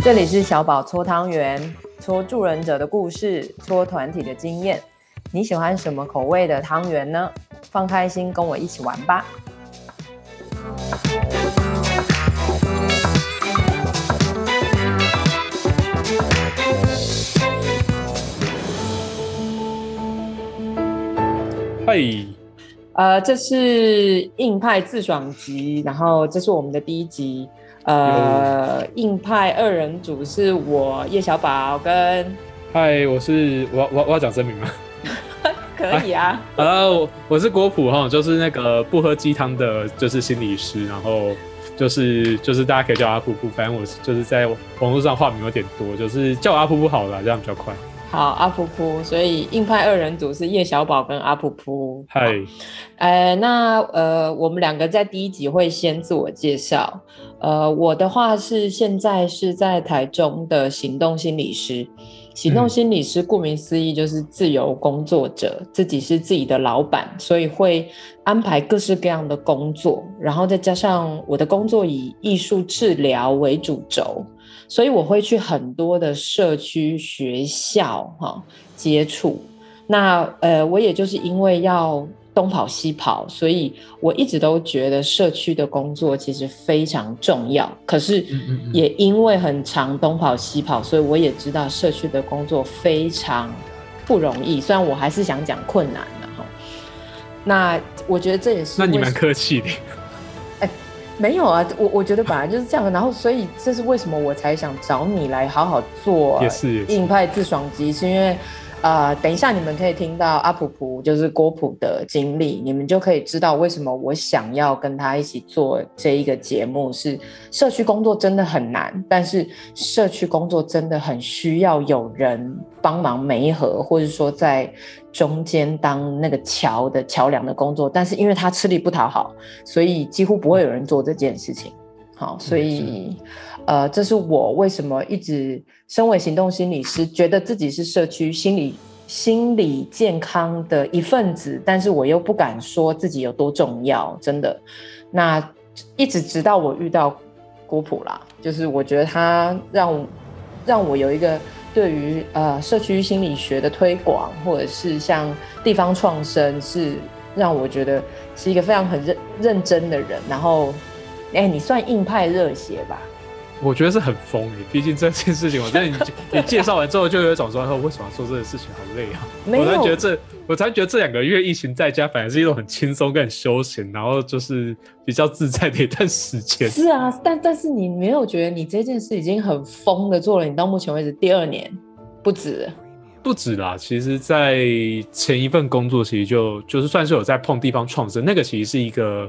这里是小宝搓汤圆，搓助人者的故事，搓团体的经验。你喜欢什么口味的汤圆呢？放开心，跟我一起玩吧。嗨，呃，这是硬派自爽集，然后这是我们的第一集。呃，硬派二人组是我叶小宝跟，嗨，我是我我我要讲真名吗？可以啊。呃，我我是郭普哈，就是那个不喝鸡汤的，就是心理师，然后就是就是大家可以叫阿噗噗，反正我就是在网络上化名有点多，就是叫我阿噗噗好了，这样比较快。好，阿噗噗，所以硬派二人组是叶小宝跟阿噗噗。嗨，呃，那呃，我们两个在第一集会先自我介绍。呃，我的话是现在是在台中的行动心理师。行动心理师顾名思义就是自由工作者，自己是自己的老板，所以会安排各式各样的工作，然后再加上我的工作以艺术治疗为主轴。所以我会去很多的社区学校哈、哦、接触，那呃我也就是因为要东跑西跑，所以我一直都觉得社区的工作其实非常重要。可是也因为很长东跑西跑，所以我也知道社区的工作非常不容易。虽然我还是想讲困难的哈。那我觉得这也是，那你蛮客气的。没有啊，我我觉得本来就是这样，然后所以这是为什么我才想找你来好好做硬派自爽机，是因为。呃，等一下，你们可以听到阿普普就是郭普的经历，你们就可以知道为什么我想要跟他一起做这一个节目。是社区工作真的很难，但是社区工作真的很需要有人帮忙媒合，或者说在中间当那个桥的桥梁的工作。但是因为他吃力不讨好，所以几乎不会有人做这件事情。好，所以。呃，这是我为什么一直身为行动心理师，觉得自己是社区心理心理健康的一份子，但是我又不敢说自己有多重要，真的。那一直直到我遇到郭普啦，就是我觉得他让让我有一个对于呃社区心理学的推广，或者是像地方创生，是让我觉得是一个非常很认认真的人。然后，哎，你算硬派热血吧？我觉得是很疯诶，毕竟这件事情，我觉得你 你介绍完之后，就有一种说，为什么要做这个事情，好累啊！我才觉得这，我才觉得这两个月疫情在家，反而是一种很轻松跟很休闲，然后就是比较自在的一段时间。是啊，但但是你没有觉得你这件事已经很疯的做了？你到目前为止第二年不止，不止啦。其实，在前一份工作，其实就就是算是有在碰地方创生，那个其实是一个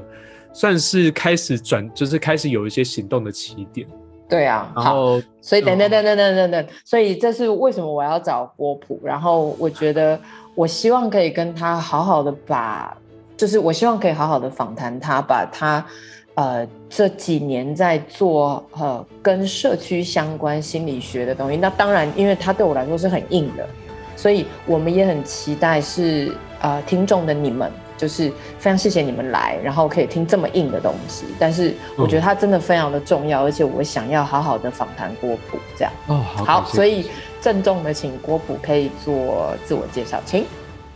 算是开始转，就是开始有一些行动的起点。对啊，好，所以等等等等等等等，所以这是为什么我要找郭普。然后我觉得，我希望可以跟他好好的把，就是我希望可以好好的访谈他，把他呃这几年在做呃跟社区相关心理学的东西。那当然，因为他对我来说是很硬的，所以我们也很期待是呃听众的你们。就是非常谢谢你们来，然后可以听这么硬的东西。但是我觉得它真的非常的重要，嗯、而且我想要好好的访谈郭普这样。哦，好，好，所以郑重的请郭普可以做自我介绍，请。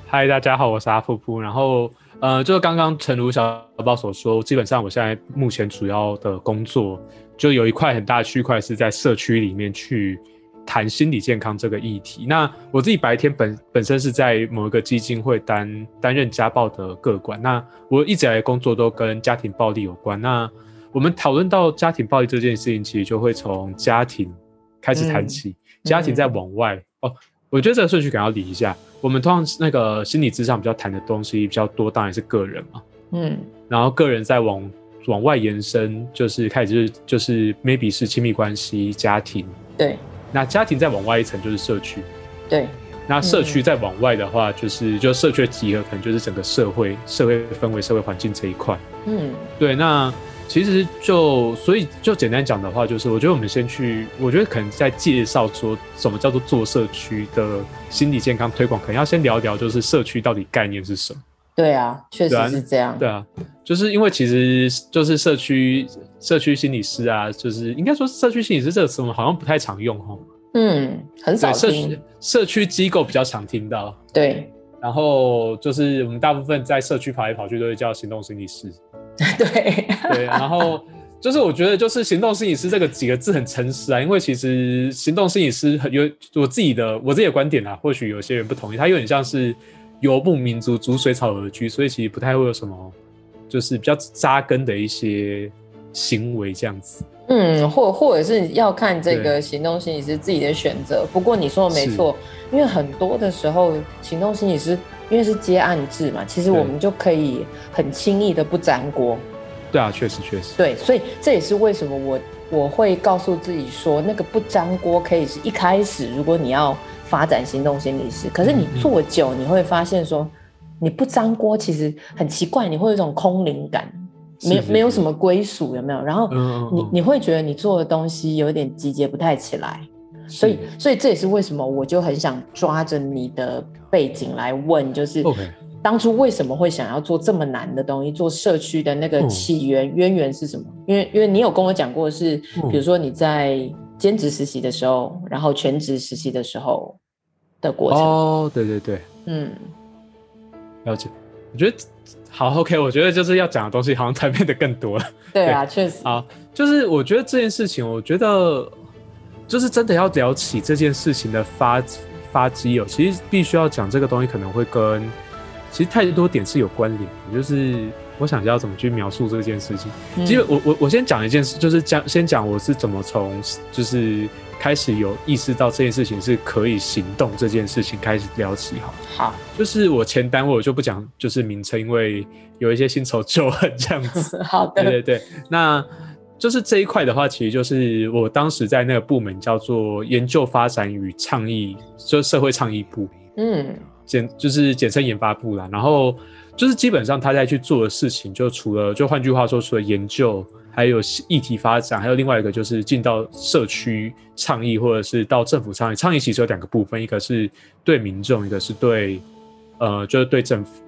嗨，大家好，我是阿噗噗。然后呃，就是刚刚诚如小宝所说，基本上我现在目前主要的工作就有一块很大的区块是在社区里面去。谈心理健康这个议题，那我自己白天本本身是在某一个基金会担担任家暴的个管，那我一直以来工作都跟家庭暴力有关。那我们讨论到家庭暴力这件事情，其实就会从家庭开始谈起，嗯、家庭再往外、嗯、哦。我觉得这个顺序可能要理一下。我们通常那个心理咨商比较谈的东西比较多，当然是个人嘛，嗯，然后个人再往往外延伸，就是开始就是就是 maybe 是亲密关系、家庭，对。那家庭再往外一层就是社区，对。那社区再往外的话，就是、嗯、就社区的集合，可能就是整个社会、社会氛围、社会环境这一块。嗯，对。那其实就所以就简单讲的话，就是我觉得我们先去，我觉得可能在介绍说什么叫做做社区的心理健康推广，可能要先聊一聊就是社区到底概念是什么。对啊，确实是这样。对啊，就是因为其实就是社区社区心理师啊，就是应该说社区心理师这个词我们好像不太常用哈。嗯，很少听。社区社区机构比较常听到。对。然后就是我们大部分在社区跑来跑去都会叫行动心理师。对。对，然后。就是我觉得，就是行动心理师这个几个字很诚实啊，因为其实行动心理师很有我自己的我自己的观点啊，或许有些人不同意，他有点像是游牧民族逐水草而居，所以其实不太会有什么就是比较扎根的一些行为这样子。嗯，或或者是要看这个行动心理师自己的选择。不过你说的没错，因为很多的时候行动心理师因为是接案制嘛，其实我们就可以很轻易的不沾锅。对啊，确实确实。对，所以这也是为什么我我会告诉自己说，那个不粘锅可以是一开始，如果你要发展行动心理师，可是你做久，你会发现说，你不粘锅其实很奇怪，你会有一种空灵感，没没有什么归属，有没有？然后你你会觉得你做的东西有点集结不太起来，所以所以这也是为什么我就很想抓着你的背景来问，就是。当初为什么会想要做这么难的东西？做社区的那个起源渊源是什么？因为因为你有跟我讲过是，比如说你在兼职实习的时候，然后全职实习的时候的过程。哦，对对对，嗯，了解。我觉得好 OK，我觉得就是要讲的东西好像才变得更多了。对啊，确实。好，就是我觉得这件事情，我觉得就是真的要聊起这件事情的发发机哦，其实必须要讲这个东西可能会跟。其实太多点是有关联的，就是我想要怎么去描述这件事情。嗯、其实我我我先讲一件事，就是讲先讲我是怎么从就是开始有意识到这件事情是可以行动这件事情开始聊起好。好，就是我前单位我就不讲就是名称，因为有一些新仇旧恨这样子。好的，对对对，那就是这一块的话，其实就是我当时在那个部门叫做研究发展与倡议，就是社会倡议部。嗯。简就是简称研发部啦，然后就是基本上他在去做的事情，就除了就换句话说，除了研究，还有议题发展，还有另外一个就是进到社区倡议，或者是到政府倡议。倡议其实有两个部分，一个是对民众，一个是对呃就是对政府。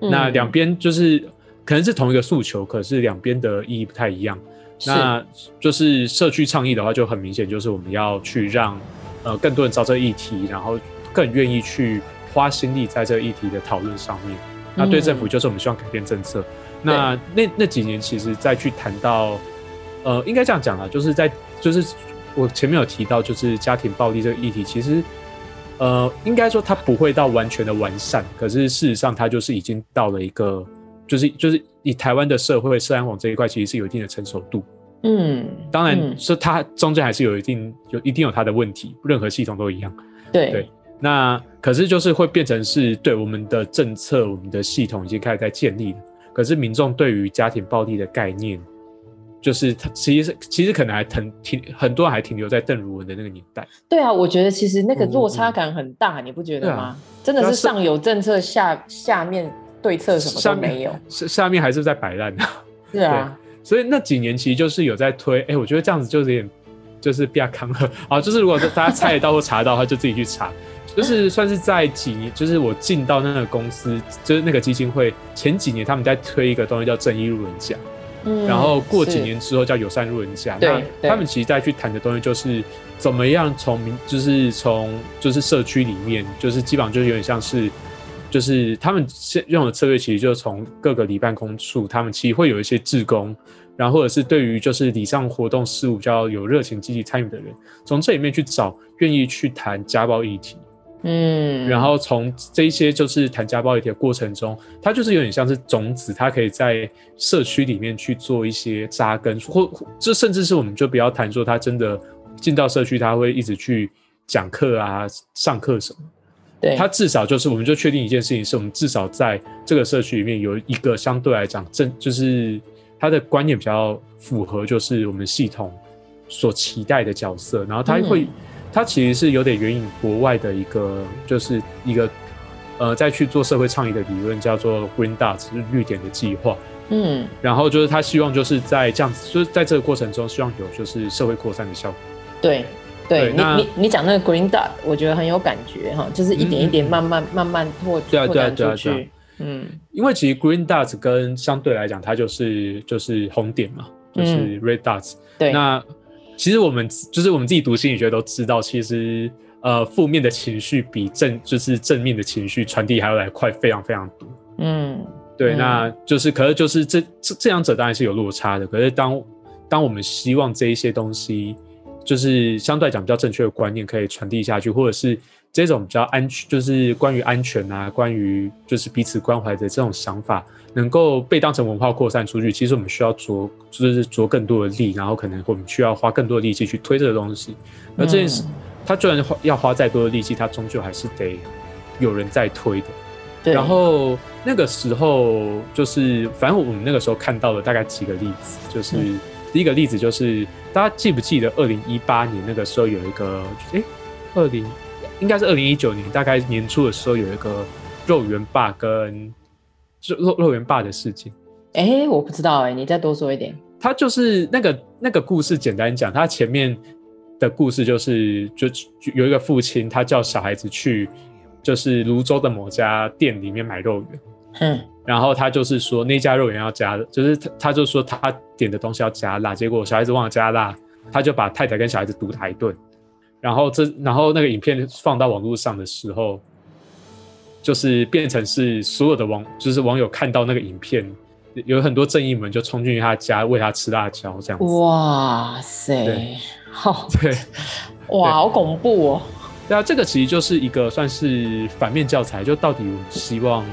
嗯、那两边就是可能是同一个诉求，可是两边的意义不太一样。那就是社区倡议的话，就很明显就是我们要去让呃更多人知道这个议题，然后更愿意去。花心力在这个议题的讨论上面，那对政府就是我们希望改变政策。嗯、那那那几年，其实再去谈到，呃，应该这样讲啊，就是在就是我前面有提到，就是家庭暴力这个议题，其实呃，应该说它不会到完全的完善，可是事实上它就是已经到了一个，就是就是以台湾的社会社安网这一块，其实是有一定的成熟度。嗯，当然是它中间还是有一定有一定有它的问题，任何系统都一样。对对。那可是就是会变成是对我们的政策、我们的系统已经开始在建立了。可是民众对于家庭暴力的概念，就是他其实其实可能还停停很多人还停留在邓如文的那个年代。对啊，我觉得其实那个落差感很大，嗯、你不觉得吗？啊、真的是上有政策，下下面对策什么都没有，下下面还是在摆烂呢。是啊，所以那几年其实就是有在推。哎、欸，我觉得这样子就是有点就是比较康了 啊。就是如果大家猜得到或查得到的话，就自己去查。就是算是在几年，就是我进到那个公司，就是那个基金会前几年，他们在推一个东西叫正义路人甲，嗯，然后过几年之后叫友善路人甲。那他们其实在去谈的东西就是怎么样从民，就是从就是社区里面，就是基本上就是有点像是，就是他们现用的策略，其实就是从各个里办公处，他们其实会有一些志工，然后或者是对于就是礼尚活动事务比较有热情积极参与的人，从这里面去找愿意去谈家暴议题。嗯，然后从这一些就是谈家暴议题的过程中，它就是有点像是种子，它可以在社区里面去做一些扎根，或这甚至是我们就不要谈说他真的进到社区，他会一直去讲课啊、上课什么。对，他至少就是我们就确定一件事情，是我们至少在这个社区里面有一个相对来讲正，就是他的观念比较符合，就是我们系统所期待的角色，然后他会。嗯它其实是有点援引国外的一个，就是一个，呃，在去做社会倡议的理论，叫做 Green Dot，就是绿点的计划。嗯，然后就是他希望就是在这样子，就是在这个过程中，希望有就是社会扩散的效果。对，对，对你你你讲那个 Green Dot，我觉得很有感觉哈，就是一点一点慢慢、嗯、慢慢拓拓展出去。嗯，因为其实 Green Dots 跟相对来讲，它就是就是红点嘛，就是 Red Dots。嗯、对，那其实我们就是我们自己读心理学都知道，其实呃负面的情绪比正就是正面的情绪传递还要来快，非常非常多。嗯，对，嗯、那就是可是就是这这这两者当然是有落差的，可是当当我们希望这一些东西就是相对来讲比较正确的观念可以传递下去，或者是。这种比较安全，就是关于安全啊，关于就是彼此关怀的这种想法，能够被当成文化扩散出去。其实我们需要着，就是着更多的力，然后可能我们需要花更多的力气去推这个东西。那这件事，他就算要花再多的力气，他终究还是得有人在推的。对。然后那个时候，就是反正我们那个时候看到了大概几个例子，就是第一个例子就是大家记不记得二零一八年那个时候有一个，哎，二零。应该是二零一九年，大概年初的时候，有一个肉圆爸跟肉肉肉圆爸的事情。哎、欸，我不知道哎、欸，你再多说一点。他就是那个那个故事，简单讲，他前面的故事就是，就有一个父亲，他叫小孩子去，就是泸州的某家店里面买肉圆。嗯。然后他就是说那家肉圆要加，就是他他就说他点的东西要加辣，结果小孩子忘了加辣，他就把太太跟小孩子毒打一顿。然后这，然后那个影片放到网络上的时候，就是变成是所有的网，就是网友看到那个影片，有很多正义们就冲进去他家喂他吃辣椒，这样子。哇塞，对，好，对，哇，好恐怖哦。对啊，这个其实就是一个算是反面教材，就到底我们希望，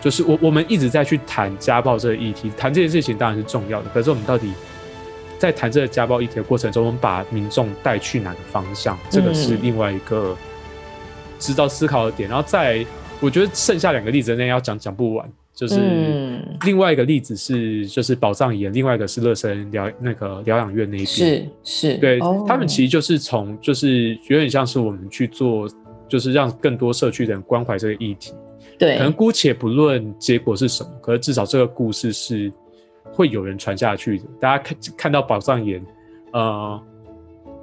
就是我我们一直在去谈家暴这个议题，谈这件事情当然是重要的，可是我们到底。在谈这个家暴议题的过程中，我们把民众带去哪个方向？这个是另外一个值得思考的点。然后再，我觉得剩下两个例子那要讲讲不完。就是另外一个例子是，就是宝藏岩，另外一个是乐生疗那个疗养院那边。是是，对，他们其实就是从就是有点像是我们去做，就是让更多社区的人关怀这个议题。对，可能姑且不论结果是什么，可是至少这个故事是。会有人传下去的，大家看看到宝藏岩，呃，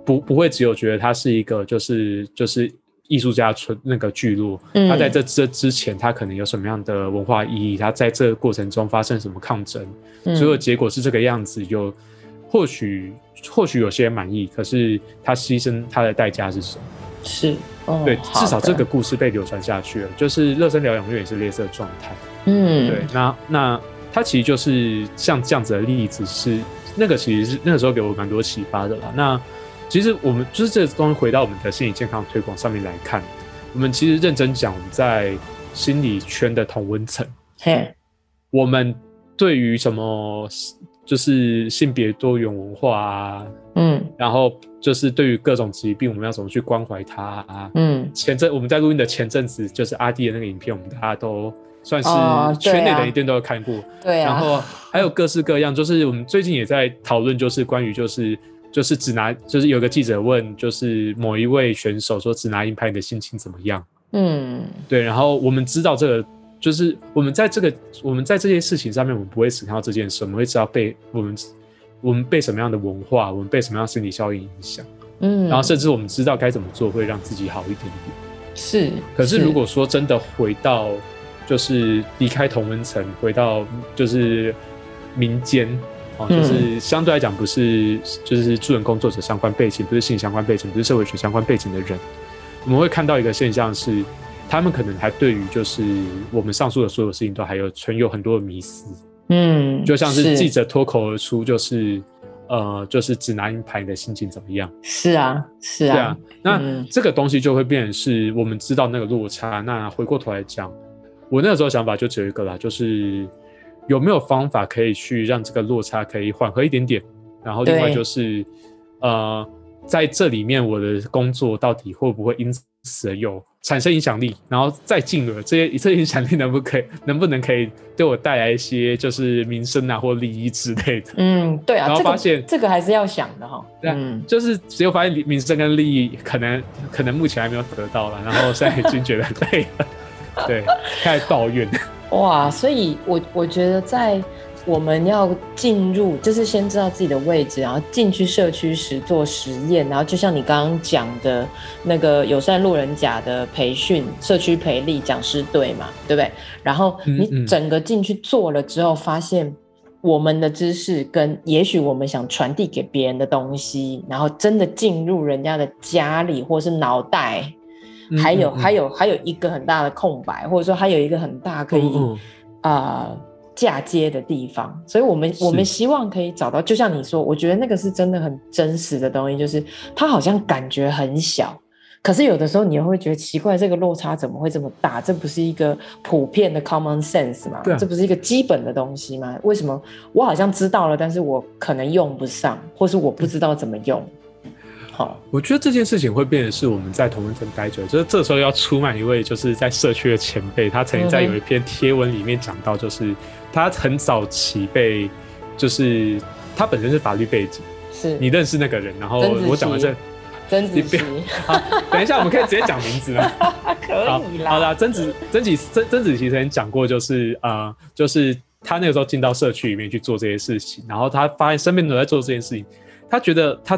不不会只有觉得它是一个就是就是艺术家村那个聚落，嗯，他在这这之前，它可能有什么样的文化意义？它在这个过程中发生什么抗争？嗯，最后结果是这个样子，有或许或许有些人满意，可是他牺牲他的代价是什么？是，哦，对，至少这个故事被流传下去了，就是乐生疗养院也是类似的状态，嗯，对，那那。它其实就是像这样子的例子，是那个其实是那个时候给我蛮多启发的啦。那其实我们就是这个东西回到我们的心理健康推广上面来看，我们其实认真讲，我们在心理圈的同温层，嘿，我们对于什么就是性别多元文化啊，嗯，然后就是对于各种疾病，我们要怎么去关怀它啊，嗯，前阵我们在录音的前阵子，就是阿弟的那个影片，我们大家都。算是圈内的一定都有看过，对啊，然后还有各式各样，就是我们最近也在讨论，就是关于就是就是只拿，就是有个记者问，就是某一位选手说只拿银牌，你的心情怎么样？嗯，对，然后我们知道这个，就是我们在这个我们在这些事情上面，我们不会只看到这件事，我们会知道被我们我们被什么样的文化，我们被什么样的心理效应影响，嗯，然后甚至我们知道该怎么做会让自己好一点点。是，可是如果说真的回到。就是离开同温层，回到就是民间，哦，就是相对来讲不是就是助人工作者相关背景，不是性相关背景，不是社会学相关背景的人，我们会看到一个现象是，他们可能还对于就是我们上述的所有事情都还有存有很多的迷思，嗯，就像是记者脱口而出，就是呃，就是只拿银牌，你的心情怎么样？是啊，是啊，对啊，那这个东西就会变成是我们知道那个落差，那回过头来讲。我那个时候想法就只有一个啦，就是有没有方法可以去让这个落差可以缓和一点点，然后另外就是，呃，在这里面我的工作到底会不会因此而有产生影响力，然后再进而这些这些影响力能不可以能不能可以对我带来一些就是名声啊或利益之类的？嗯，对啊，然后发现这个还是要想的哈。嗯，就是只有发现名声跟利益可能可能目前还没有得到了，然后现在已经觉得累了。对，开始抱怨。哇，所以我我觉得在我们要进入，就是先知道自己的位置，然后进去社区时做实验，然后就像你刚刚讲的那个友善路人甲的培训，社区培力讲师队嘛，对不对？然后你整个进去做了之后，发现我们的知识跟也许我们想传递给别人的东西，然后真的进入人家的家里或是脑袋，还有还有还有一个很大的空白，或者说还有一个很大可以啊。呃嫁接的地方，所以我们我们希望可以找到，就像你说，我觉得那个是真的很真实的东西，就是它好像感觉很小，可是有的时候你又会觉得奇怪，这个落差怎么会这么大？这不是一个普遍的 common sense 吗？这不是一个基本的东西吗？为什么我好像知道了，但是我可能用不上，或是我不知道怎么用？好，我觉得这件事情会变得是我们在同温层待久，就是这时候要出卖一位就是在社区的前辈，他曾经在有一篇贴文里面讲到，就是他很早期被，就是他本身是法律背景，是你认识那个人，然后我讲完这，曾子琪，好，等一下我们可以直接讲名字吗？可以啦，好啦，曾子曾子曾曾子琪曾经讲过，就是呃，就是他那个时候进到社区里面去做这些事情，然后他发现身边都在做这件事情，他觉得他。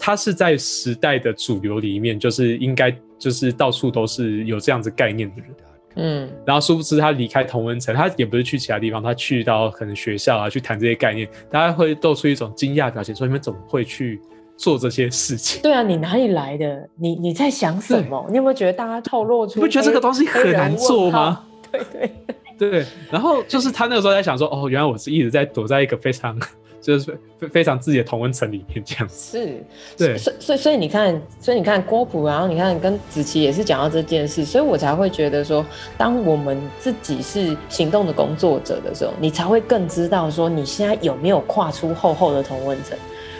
他是在时代的主流里面，就是应该就是到处都是有这样子概念的人，嗯，然后殊不知他离开同温层，他也不是去其他地方，他去到可能学校啊，去谈这些概念，大家会露出一种惊讶表情，说你们怎么会去做这些事情？对啊，你哪里来的？你你在想什么？你有没有觉得大家透露出？你不觉得这个东西很难做吗？对对对，对，然后就是他那个时候在想说，哦，原来我是一直在躲在一个非常。就是非非常自己的同温层里面这样子，是，对，所所以所以你看，所以你看郭普，然后你看跟子琪也是讲到这件事，所以我才会觉得说，当我们自己是行动的工作者的时候，你才会更知道说你现在有没有跨出厚厚的同温层。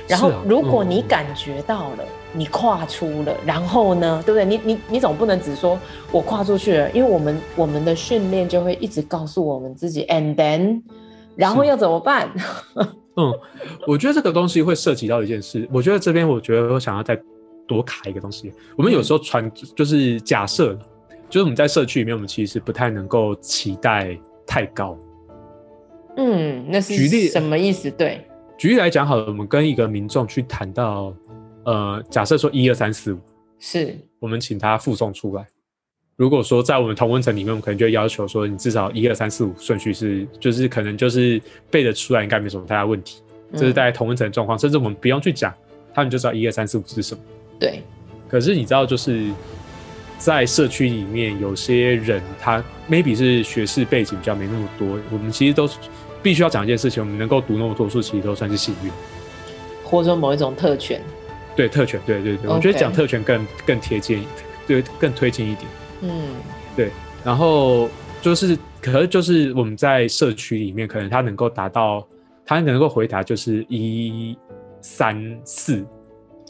然后如果你感觉到了，你跨出了，然后呢，对不对？你你你总不能只说我跨出去了，因为我们我们的训练就会一直告诉我们自己，and then，然后要怎么办？嗯，我觉得这个东西会涉及到一件事。我觉得这边，我觉得我想要再多卡一个东西。我们有时候传就是假设，就是我们在社区里面，我们其实不太能够期待太高。嗯，那是举例什么意思？对，举例来讲，好了，我们跟一个民众去谈到，呃，假设说一二三四五，是我们请他复诵出来。如果说在我们同温层里面，我们可能就要求说，你至少一二三四五顺序是，就是可能就是背得出来，应该没什么太大问题。这是大家同温层状况，甚至我们不用去讲，他们就知道一二三四五是什么。对。可是你知道，就是在社区里面，有些人他 maybe 是学士背景比较没那么多，我们其实都必须要讲一件事情，我们能够读那么多书，其实都算是幸运，或者说某一种特权。对，特权，对对.我觉得讲特权更更贴近，对，更推进一点。嗯，对，然后就是，可是就是我们在社区里面，可能他能够达到，他能够回答就是一三四，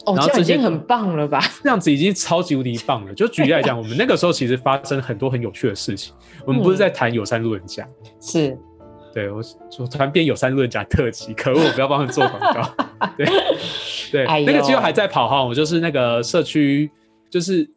哦，这样已经很棒了吧？这样子已经超级无敌棒了。就举例来讲，我们那个时候其实发生很多很有趣的事情。我们不是在谈友善路人甲，是，对我我突然变友善路人甲特辑，可恶，我不要帮他们做广告。对对，哎、那个机会还在跑哈，我就是那个社区，就是。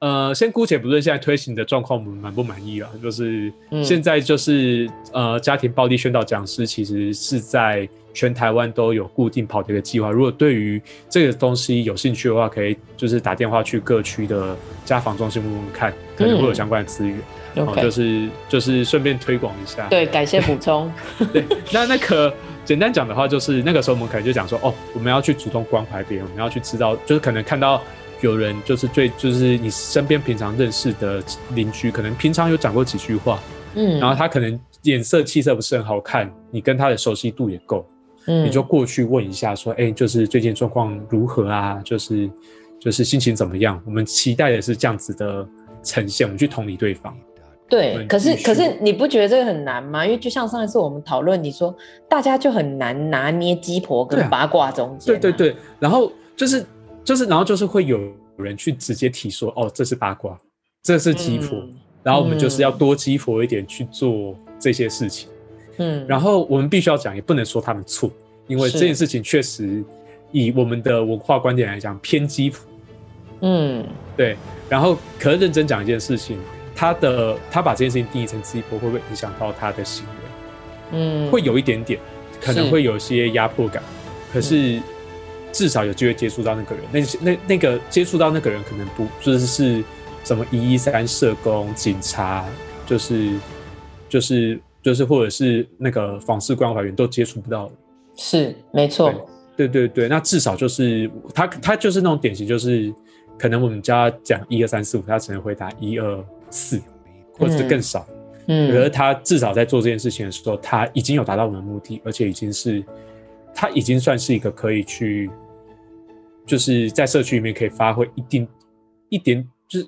呃，先姑且不论现在推行的状况，我们满不满意啊？就是现在就是、嗯、呃，家庭暴力宣导讲师其实是在全台湾都有固定跑的一个计划。如果对于这个东西有兴趣的话，可以就是打电话去各区的家访中心问问看，可能会有相关的资源。然后、嗯 okay. 就是就是顺便推广一下。对，感谢补充。对，那那个简单讲的话，就是那个时候我们可能就讲说，哦，我们要去主动关怀别人，我们要去知道，就是可能看到。有人就是最就是你身边平常认识的邻居，可能平常有讲过几句话，嗯，然后他可能脸色气色不是很好看，你跟他的熟悉度也够，嗯，你就过去问一下，说，哎、欸，就是最近状况如何啊？就是就是心情怎么样？我们期待的是这样子的呈现，我们去同理对方。对，可是可是你不觉得这个很难吗？因为就像上一次我们讨论，你说大家就很难拿捏鸡婆跟八卦中间、啊，对对对，然后就是。就是，然后就是会有人去直接提说，哦，这是八卦，这是鸡婆，嗯、然后我们就是要多鸡婆一点去做这些事情，嗯，然后我们必须要讲，也不能说他们错，因为这件事情确实以我们的文化观点来讲偏鸡婆，嗯，对，然后可是认真讲一件事情，他的他把这件事情定义成鸡婆，会不会影响到他的行为？嗯，会有一点点，可能会有些压迫感，可是至少有机会接触到那个人。那那那个接触到那个人，可能不就是是什么一一三社工、警察，就是就是就是或者是那个访视关怀员都接触不到。是，没错。对对对，那至少就是他他就是那种典型，就是可能我们叫他讲一二三四五，他只能回答一二四，或者是更少。嗯，可是他至少在做这件事情的时候，他已经有达到我们的目的，而且已经是他已经算是一个可以去，就是在社区里面可以发挥一定一点就是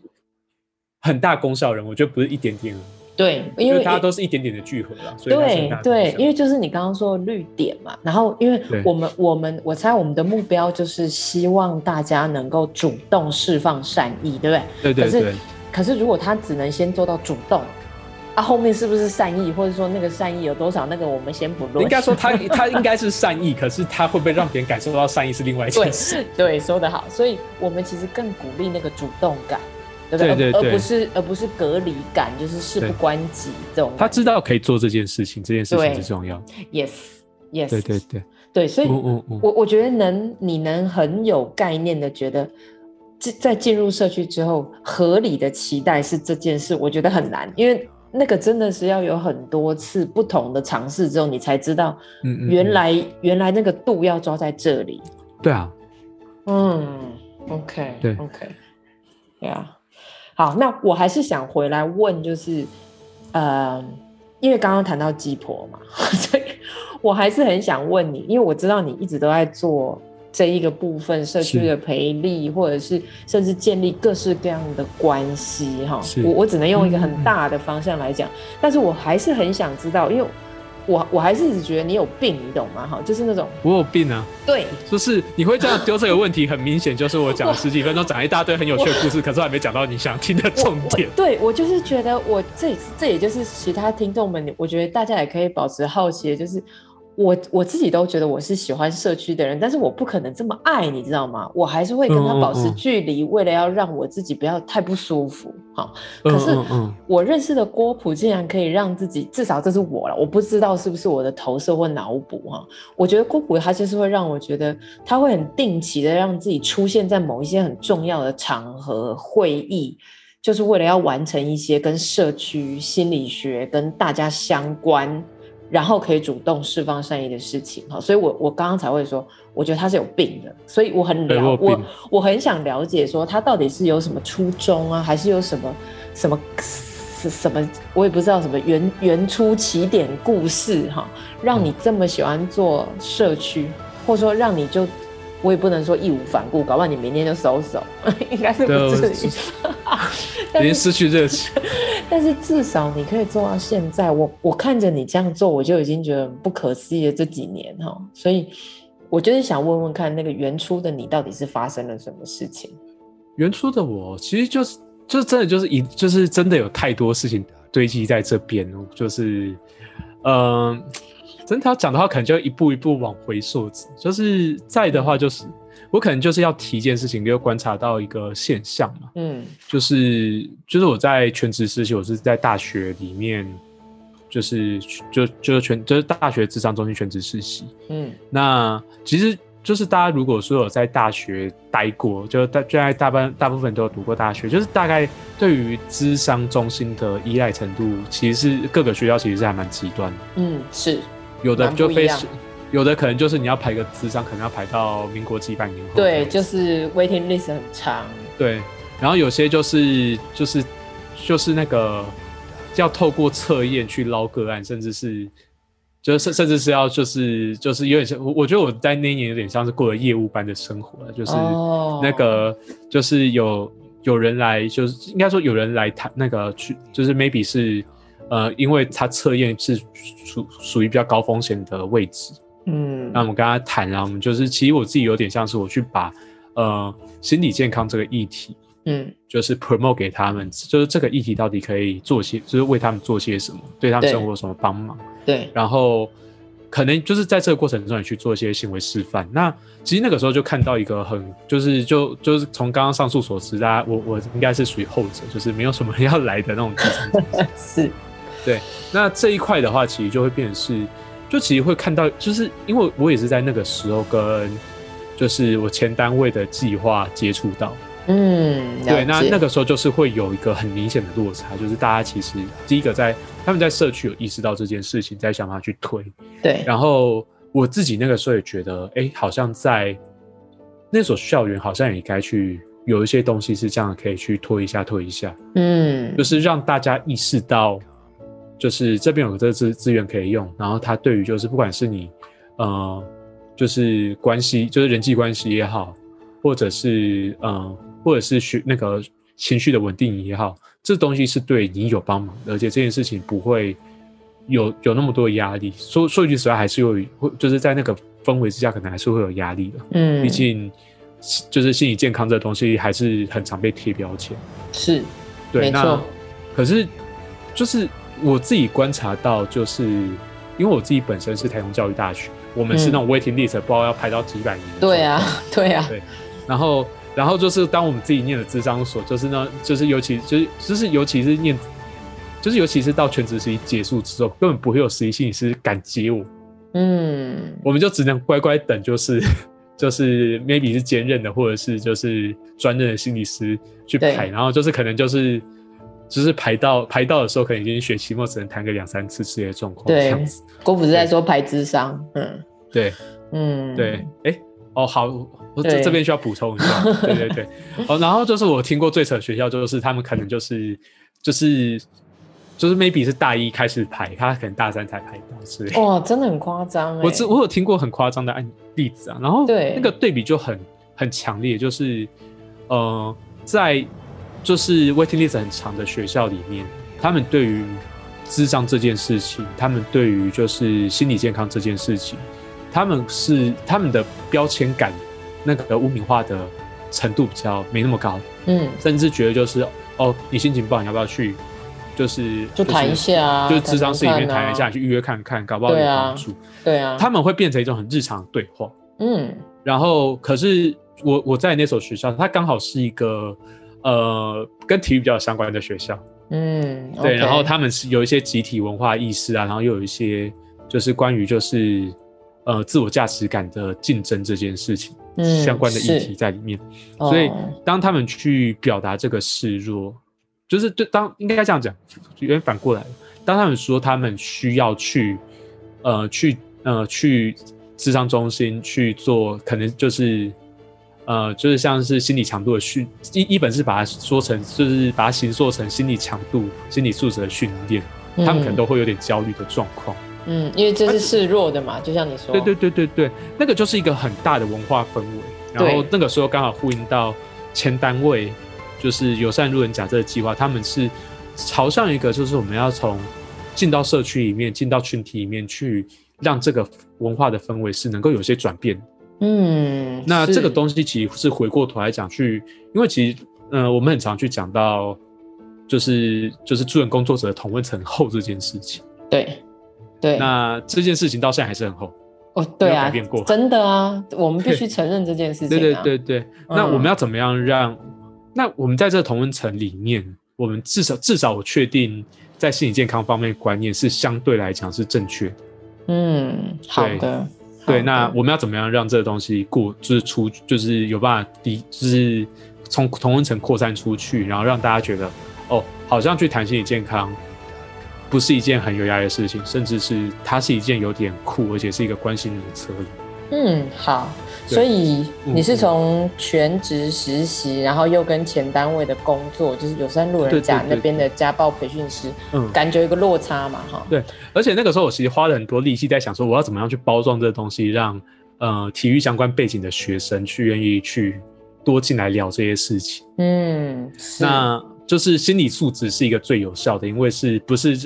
很大功效的人，我觉得不是一点点。对，因为大家都是一点点的聚合了，所以对对，因为就是你刚刚说的绿点嘛，然后因为我们我们我猜我们的目标就是希望大家能够主动释放善意，对不对？对对对。可是可是如果他只能先做到主动，啊，后面是不是善意，或者说那个善意有多少，那个我们先不论。应该说他 他应该是善意，可是他会不会让别人感受到善意是另外一件事。对，对，说得好，所以我们其实更鼓励那个主动感。对对对，而不是而不是隔离感，就是事不关己这种。他知道可以做这件事情，这件事情是重要。Yes，Yes，对对对对，所以，我我觉得能你能很有概念的觉得，在进入社区之后，合理的期待是这件事，我觉得很难，因为那个真的是要有很多次不同的尝试之后，你才知道，原来原来那个度要抓在这里。对啊，嗯，OK，对，OK，对啊。好，那我还是想回来问，就是，呃，因为刚刚谈到鸡婆嘛，所以我还是很想问你，因为我知道你一直都在做这一个部分，社区的培力，或者是甚至建立各式各样的关系，哈，我我只能用一个很大的方向来讲，嗯，但是我还是很想知道，因为。我我还是一直觉得你有病，你懂吗？哈，就是那种我有病啊。对，就是你会这样丢这个问题，很明显就是我讲了 十几分钟，讲一大堆很有趣的故事，可是还没讲到你想听的重点。对，我就是觉得我这这也就是其他听众们，我觉得大家也可以保持好奇的，就是。我我自己都觉得我是喜欢社区的人，但是我不可能这么爱，你知道吗？我还是会跟他保持距离，为了要让我自己不要太不舒服。好，可是我认识的郭普竟然可以让自己，至少这是我了，我不知道是不是我的投射或脑补哈。我觉得郭普他就是会让我觉得他会很定期的让自己出现在某一些很重要的场合会议，就是为了要完成一些跟社区心理学跟大家相关。然后可以主动释放善意的事情，哈，所以我我刚刚才会说，我觉得他是有病的，所以我很了我我，我很想了解说他到底是有什么初衷啊，还是有什么什么什什么，我也不知道什么原原初起点故事哈，让你这么喜欢做社区，或者说让你就。我也不能说义无反顾，搞不好你明天就收手，应该是不至于，已经失去热情。但是至少你可以做到现在，我我看着你这样做，我就已经觉得不可思议了。这几年哈，所以我就是想问问看，那个原初的你到底是发生了什么事情？原初的我其实就是就是真的就是一就是真的有太多事情堆积在这边，就是嗯。呃真的要讲的话，可能就一步一步往回溯。就是在的话，就是我可能就是要提一件事情，就观察到一个现象嘛。嗯，就是就是我在全职实习，我是在大学里面，就是就就是全就是大学智商中心全职实习。嗯，那其实就是大家如果说有在大学待过，就大就在大半大部分都有读过大学，就是大概对于智商中心的依赖程度，其实是各个学校其实是还蛮极端的。嗯，是。有的就非是，有的可能就是你要排个智商，可能要排到民国几百年后。对，就是 waiting list 很长。对，然后有些就是就是就是那个要透过测验去捞个案，甚至是就是甚至是要就是就是有点像我，我觉得我在那一年有点像是过了业务般的生活了，就是那个就是有有人来，就是应该说有人来谈那个去，就是 maybe 是。呃，因为他测验是属属于比较高风险的位置，嗯，那我们跟他谈，然后我们就是，其实我自己有点像是我去把，呃，心理健康这个议题，嗯，就是 promote 给他们，就是这个议题到底可以做些，就是为他们做些什么，对他们生活有什么帮忙，对，然后可能就是在这个过程中，你去做一些行为示范。那其实那个时候就看到一个很，就是就就是从刚刚上述所知，大家我我应该是属于后者，就是没有什么要来的那种。是。对，那这一块的话，其实就会变成是，就其实会看到，就是因为我也是在那个时候跟，就是我前单位的计划接触到。嗯，对，那那个时候就是会有一个很明显的落差，就是大家其实第一个在他们在社区有意识到这件事情，在想办法去推。对，然后我自己那个时候也觉得，哎、欸，好像在那所校园，好像也该去有一些东西是这样可以去推一下，推一下。嗯，就是让大家意识到，就是这边有这个资资源可以用，然后他对于就是不管是你呃，就是关系，就是人际关系也好，或者是呃。或者是学那个情绪的稳定也好，这东西是对你有帮忙的，而且这件事情不会有有那么多压力。说说一句实话，还是有会就是在那个氛围之下，可能还是会有压力的。嗯，毕竟就是心理健康这东西还是很常被贴标签。是，对，那可是就是我自己观察到，就是因为我自己本身是台中教育大学，我们是那种 waiting list，不知道要排到几百年。对啊，对啊，对，然后。然后就是当我们自己念的咨商所，就是呢，就是尤其就是就是尤其是念，就是尤其是到全职实习结束之后，根本不会有实习心理师敢接我。嗯，我们就只能乖乖等，就是 就是 maybe 是兼任的，或者是就是专任的心理师去排，然后就是可能就是就是排到排到的时候，可能已经学期末只能谈个两三次之类的状况。对，郭不是在说排智商，嗯，对，嗯，对，哎。哦，好，我这这边需要补充一下，对对对，哦，然后就是我听过最扯的学校，就是他们可能就是就是就是 maybe 是大一开始排，他可能大三才排到，是哇，真的很夸张哎，我只我有听过很夸张的案例子啊，然后对那个对比就很很强烈，就是呃，在就是 waiting list 很长的学校里面，他们对于智障这件事情，他们对于就是心理健康这件事情。他们是他们的标签感，那个污名化的程度比较没那么高，嗯，甚至觉得就是哦，你心情不好，你要不要去，就是就谈一下啊，就是智商室里面谈一下，去预约看看，搞不好有帮助，对啊，他们会变成一种很日常的对话，嗯，然后可是我我在那所学校，它刚好是一个呃跟体育比较相关的学校，嗯，对，然后他们是有一些集体文化意识啊，然后又有一些就是关于就是。呃，自我价值感的竞争这件事情，嗯，相关的议题在里面，所以当他们去表达这个示弱，就是对当应该这样讲，有点反过来，当他们说他们需要去，呃，去呃去智商中心去做，可能就是呃就是像是心理强度的训一一本是把它说成就是把它形塑成心理强度、心理素质的训练，他们可能都会有点焦虑的状况。嗯，因为这是示弱的嘛，啊、就像你说，对对对对对，那个就是一个很大的文化氛围。然后那个时候刚好呼应到前单位，就是友善路人甲这个计划，他们是朝向一个，就是我们要从进到社区里面，进到群体里面去，让这个文化的氛围是能够有些转变。嗯，那这个东西其实是回过头来讲去，因为其实，嗯、呃，我们很常去讲到，就是就是助人工作者的同温层厚这件事情。对。对，那这件事情到现在还是很厚哦。对啊，改变过，真的啊，我们必须承认这件事情、啊。对对对对，那我们要怎么样让？嗯、那我们在这个同温层里面，我们至少至少我确定在心理健康方面观念是相对来讲是正确。嗯，好的。对，那我们要怎么样让这个东西过，就是出，就是有办法抵，就是从同温层扩散出去，然后让大家觉得哦，好像去谈心理健康。不是一件很有压力的事情，甚至是它是一件有点酷，而且是一个关心人的策略。嗯，好，所以你是从全职实习，然后又跟前单位的工作，就是友善路人甲那边的家暴培训师，嗯，感觉有个落差嘛，哈。对，而且那个时候我其实花了很多力气在想说，我要怎么样去包装这个东西，让呃体育相关背景的学生去愿意去多进来聊这些事情。嗯，那。就是心理素质是一个最有效的，因为是不是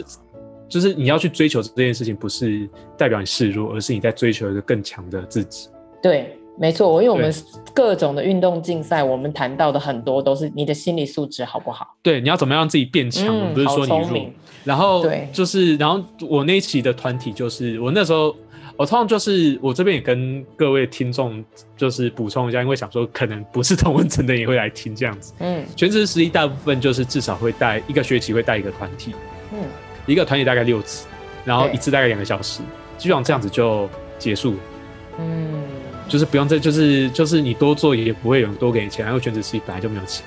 就是你要去追求这件事情，不是代表你示弱，而是你在追求一个更强的自己。对，没错，因为我们各种的运动竞赛，我们谈到的很多都是你的心理素质好不好？对，你要怎么样让自己变强？嗯、不是说你弱。然后，对，就是然后我那一期的团体就是我那时候。我通常就是我这边也跟各位听众就是补充一下，因为想说可能不是同文层的也会来听这样子。嗯，全职实习大部分就是至少会带一个学期会带一个团体。嗯，一个团体大概六次，然后一次大概两个小时，基本上这样子就结束。嗯，就是不用再就是就是你多做也不会有人多给你钱，因为全职实习本来就没有钱。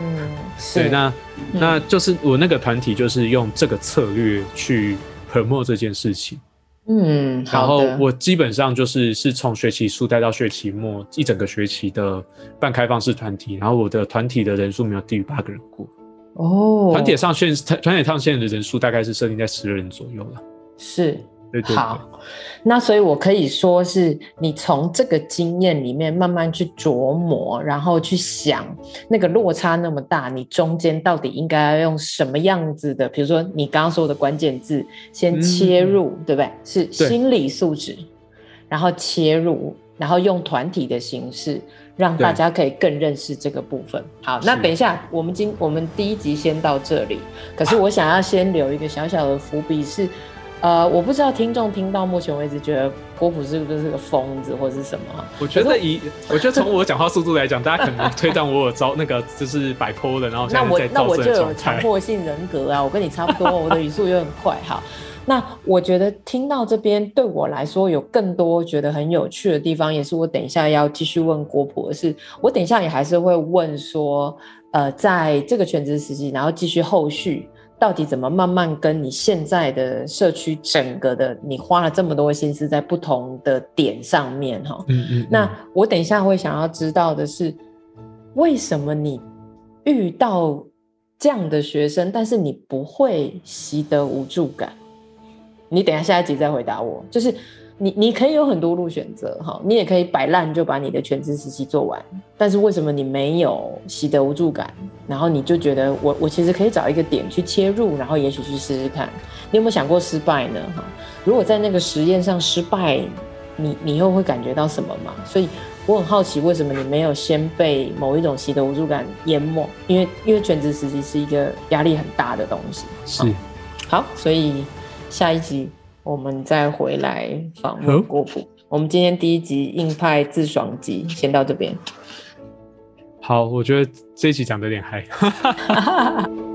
嗯，对，那、嗯、那就是我那个团体就是用这个策略去 promote 这件事情。嗯，然后我基本上就是是从学期初带到学期末一整个学期的半开放式团体，然后我的团体的人数没有低于八个人过。哦，团体上线团团体上线的人数大概是设定在十人左右了。是。对对对，好，那所以我可以说是你从这个经验里面慢慢去琢磨，然后去想那个落差那么大，你中间到底应该要用什么样子的？比如说你刚刚说的关键字，先切入，嗯、对不对？是心理素质，然后切入，然后用团体的形式让大家可以更认识这个部分。好，那等一下我们今我们第一集先到这里，可是我想要先留一个小小的伏笔是。呃，我不知道听众听到目前为止觉得郭普是不是个疯子或是什么？我觉得以我觉得从我讲话速度来讲，大家可能推断我有招那个就是摆脱的，然后现在在那我那我就有强迫性人格啊，我跟你差不多，我的语速又很快哈。那我觉得听到这边对我来说有更多觉得很有趣的地方，也是我等一下要继续问郭普的是，我等一下也还是会问说，呃，在这个全职时期，然后继续后续。到底怎么慢慢跟你现在的社区整个的，你花了这么多心思在不同的点上面哈？嗯嗯。那我等一下会想要知道的是，为什么你遇到这样的学生，但是你不会习得无助感？你等一下下一集再回答我，就是。你你可以有很多路选择哈，你也可以摆烂就把你的全职实习做完，但是为什么你没有习得无助感？然后你就觉得我我其实可以找一个点去切入，然后也许去试试看。你有没有想过失败呢？哈，如果在那个实验上失败，你你又会感觉到什么吗？所以我很好奇，为什么你没有先被某一种习得无助感淹没？因为因为全职实习是一个压力很大的东西。是，好，所以下一集。我们再回来访问郭普。我们今天第一集硬派自爽集先到这边。好，我觉得这一集讲的有点嗨。